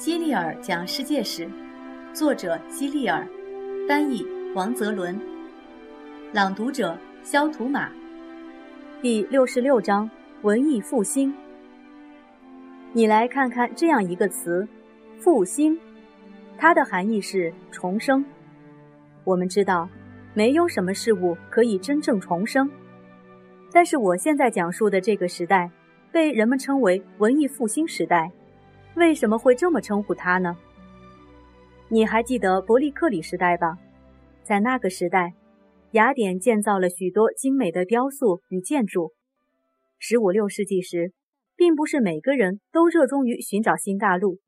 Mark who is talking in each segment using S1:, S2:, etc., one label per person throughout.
S1: 希利尔讲世界史，作者希利尔，翻译王泽伦，朗读者肖图马。第六十六章：文艺复兴。你来看看这样一个词“复兴”，它的含义是重生。我们知道，没有什么事物可以真正重生。但是我现在讲述的这个时代，被人们称为文艺复兴时代。为什么会这么称呼他呢？你还记得伯利克里时代吧？在那个时代，雅典建造了许多精美的雕塑与建筑。十五六世纪时。并不是每个人都热衷于寻找新大陆。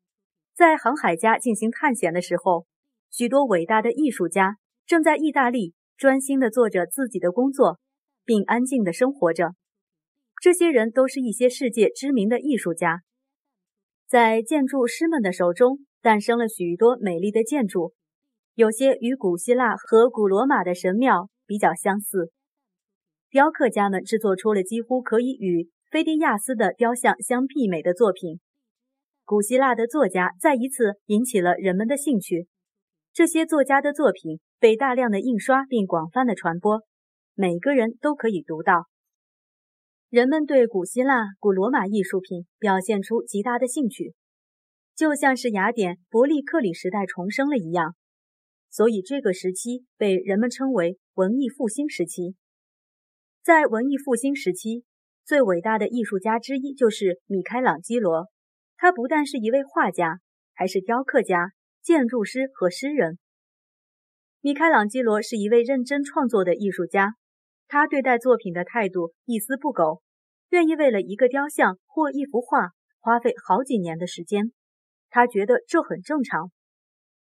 S1: 在航海家进行探险的时候，许多伟大的艺术家正在意大利专心地做着自己的工作，并安静地生活着。这些人都是一些世界知名的艺术家。在建筑师们的手中诞生了许多美丽的建筑，有些与古希腊和古罗马的神庙比较相似。雕刻家们制作出了几乎可以与菲迪亚斯的雕像相媲美的作品，古希腊的作家再一次引起了人们的兴趣。这些作家的作品被大量的印刷并广泛的传播，每个人都可以读到。人们对古希腊、古罗马艺术品表现出极大的兴趣，就像是雅典伯利克里时代重生了一样。所以这个时期被人们称为文艺复兴时期。在文艺复兴时期。最伟大的艺术家之一就是米开朗基罗，他不但是一位画家，还是雕刻家、建筑师和诗人。米开朗基罗是一位认真创作的艺术家，他对待作品的态度一丝不苟，愿意为了一个雕像或一幅画花费好几年的时间。他觉得这很正常。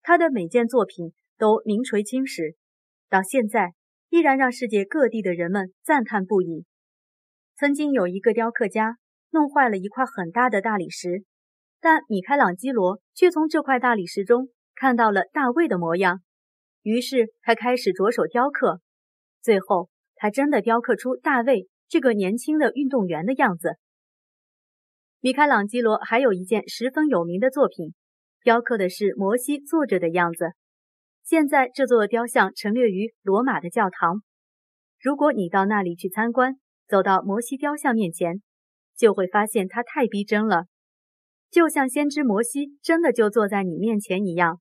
S1: 他的每件作品都名垂青史，到现在依然让世界各地的人们赞叹不已。曾经有一个雕刻家弄坏了一块很大的大理石，但米开朗基罗却从这块大理石中看到了大卫的模样，于是他开始着手雕刻。最后，他真的雕刻出大卫这个年轻的运动员的样子。米开朗基罗还有一件十分有名的作品，雕刻的是摩西坐着的样子。现在这座雕像陈列于罗马的教堂，如果你到那里去参观。走到摩西雕像面前，就会发现他太逼真了，就像先知摩西真的就坐在你面前一样。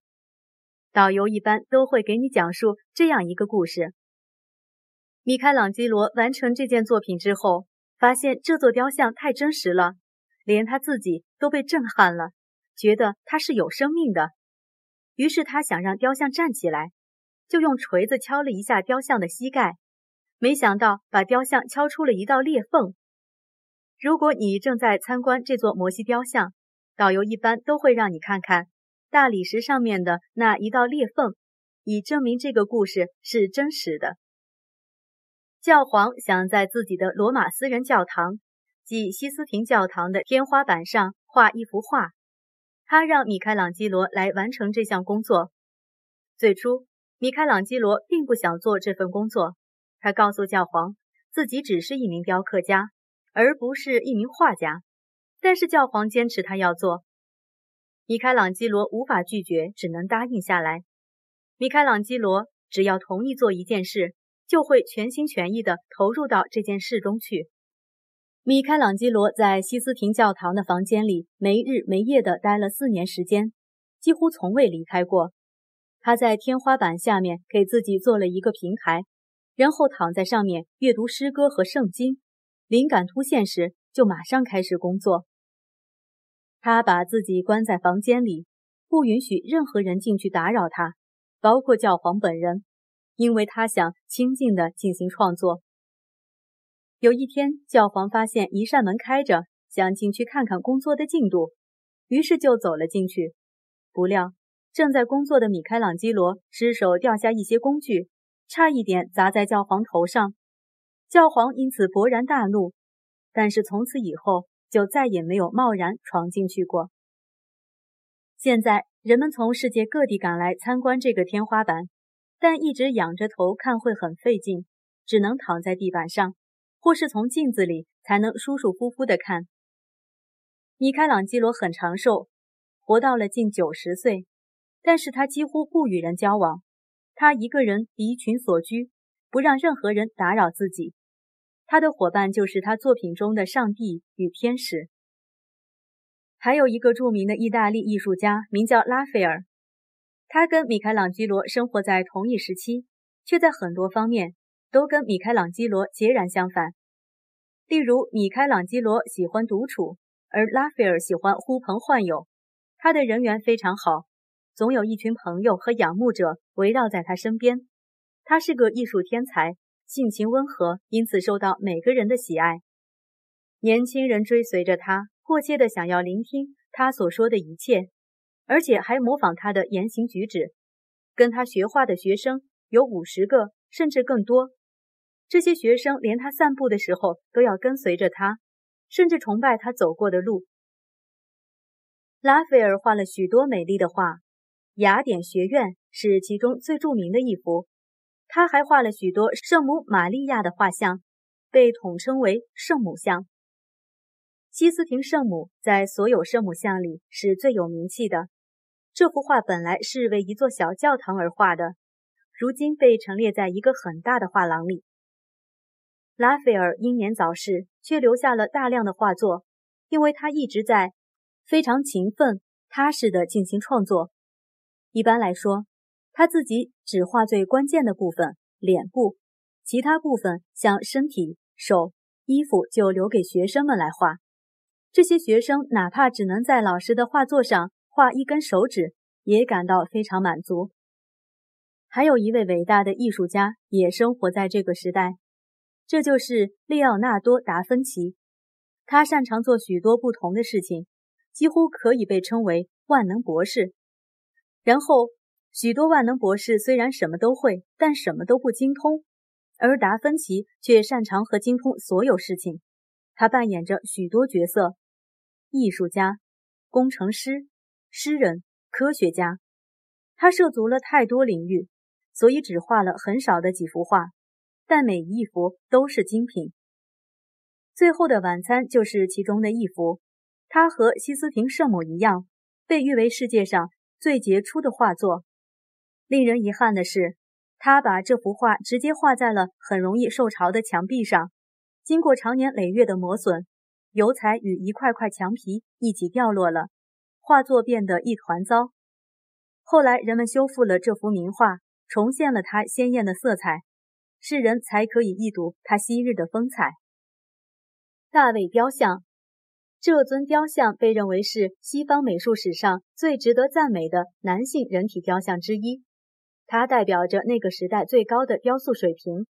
S1: 导游一般都会给你讲述这样一个故事：米开朗基罗完成这件作品之后，发现这座雕像太真实了，连他自己都被震撼了，觉得它是有生命的。于是他想让雕像站起来，就用锤子敲了一下雕像的膝盖。没想到把雕像敲出了一道裂缝。如果你正在参观这座摩西雕像，导游一般都会让你看看大理石上面的那一道裂缝，以证明这个故事是真实的。教皇想在自己的罗马私人教堂，即西斯廷教堂的天花板上画一幅画，他让米开朗基罗来完成这项工作。最初，米开朗基罗并不想做这份工作。他告诉教皇，自己只是一名雕刻家，而不是一名画家。但是教皇坚持他要做，米开朗基罗无法拒绝，只能答应下来。米开朗基罗只要同意做一件事，就会全心全意地投入到这件事中去。米开朗基罗在西斯廷教堂的房间里没日没夜地待了四年时间，几乎从未离开过。他在天花板下面给自己做了一个平台。然后躺在上面阅读诗歌和圣经，灵感突现时就马上开始工作。他把自己关在房间里，不允许任何人进去打扰他，包括教皇本人，因为他想清静地进行创作。有一天，教皇发现一扇门开着，想进去看看工作的进度，于是就走了进去。不料，正在工作的米开朗基罗失手掉下一些工具。差一点砸在教皇头上，教皇因此勃然大怒，但是从此以后就再也没有贸然闯进去过。现在人们从世界各地赶来参观这个天花板，但一直仰着头看会很费劲，只能躺在地板上，或是从镜子里才能舒舒服服的看。米开朗基罗很长寿，活到了近九十岁，但是他几乎不与人交往，他一个人离群所居，不让任何人打扰自己。他的伙伴就是他作品中的上帝与天使。还有一个著名的意大利艺术家，名叫拉斐尔，他跟米开朗基罗生活在同一时期，却在很多方面都跟米开朗基罗截然相反。例如，米开朗基罗喜欢独处，而拉斐尔喜欢呼朋唤友。他的人缘非常好，总有一群朋友和仰慕者围绕在他身边。他是个艺术天才，性情温和，因此受到每个人的喜爱。年轻人追随着他。迫切的想要聆听他所说的一切，而且还模仿他的言行举止。跟他学画的学生有五十个，甚至更多。这些学生连他散步的时候都要跟随着他，甚至崇拜他走过的路。拉斐尔画了许多美丽的画，《雅典学院》是其中最著名的一幅。他还画了许多圣母玛利亚的画像，被统称为圣母像。西斯廷圣母在所有圣母像里是最有名气的。这幅画本来是为一座小教堂而画的，如今被陈列在一个很大的画廊里。拉斐尔英年早逝，却留下了大量的画作，因为他一直在非常勤奋、踏实地进行创作。一般来说，他自己只画最关键的部分——脸部，其他部分像身体、手、衣服就留给学生们来画。这些学生哪怕只能在老师的画作上画一根手指，也感到非常满足。还有一位伟大的艺术家也生活在这个时代，这就是利奥纳多·达芬奇。他擅长做许多不同的事情，几乎可以被称为万能博士。然后，许多万能博士虽然什么都会，但什么都不精通，而达芬奇却擅长和精通所有事情。他扮演着许多角色。艺术家、工程师、诗人、科学家，他涉足了太多领域，所以只画了很少的几幅画，但每一幅都是精品。《最后的晚餐》就是其中的一幅，它和西斯廷圣母一样，被誉为世界上最杰出的画作。令人遗憾的是，他把这幅画直接画在了很容易受潮的墙壁上，经过长年累月的磨损。油彩与一块块墙皮一起掉落了，画作变得一团糟。后来人们修复了这幅名画，重现了它鲜艳的色彩，世人才可以一睹它昔日的风采。大卫雕像，这尊雕像被认为是西方美术史上最值得赞美的男性人体雕像之一，它代表着那个时代最高的雕塑水平。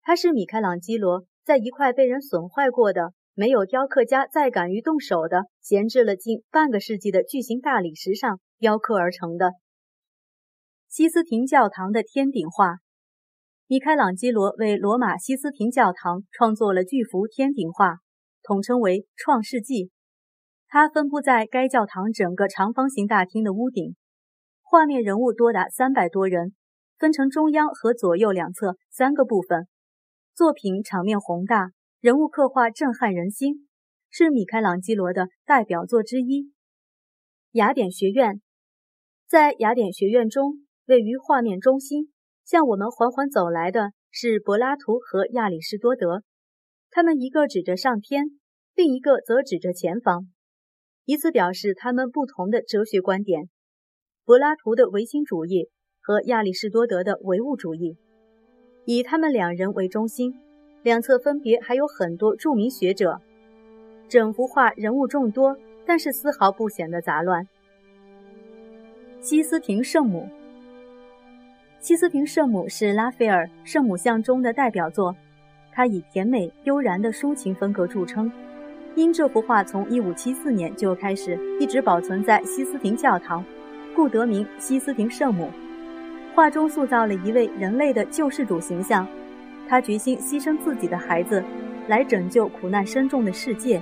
S1: 它是米开朗基罗在一块被人损坏过的。没有雕刻家再敢于动手的，闲置了近半个世纪的巨型大理石上雕刻而成的西斯廷教堂的天顶画。米开朗基罗为罗马西斯廷教堂创作了巨幅天顶画，统称为《创世纪》。它分布在该教堂整个长方形大厅的屋顶，画面人物多达三百多人，分成中央和左右两侧三个部分。作品场面宏大。人物刻画震撼人心，是米开朗基罗的代表作之一。雅典学院在雅典学院中，位于画面中心，向我们缓缓走来的是柏拉图和亚里士多德，他们一个指着上天，另一个则指着前方，以此表示他们不同的哲学观点：柏拉图的唯心主义和亚里士多德的唯物主义，以他们两人为中心。两侧分别还有很多著名学者，整幅画人物众多，但是丝毫不显得杂乱。西斯廷圣母，西斯廷圣母是拉斐尔圣母像中的代表作，它以甜美悠然的抒情风格著称。因这幅画从1574年就开始一直保存在西斯廷教堂，故得名西斯廷圣母。画中塑造了一位人类的救世主形象。他决心牺牲自己的孩子，来拯救苦难深重的世界。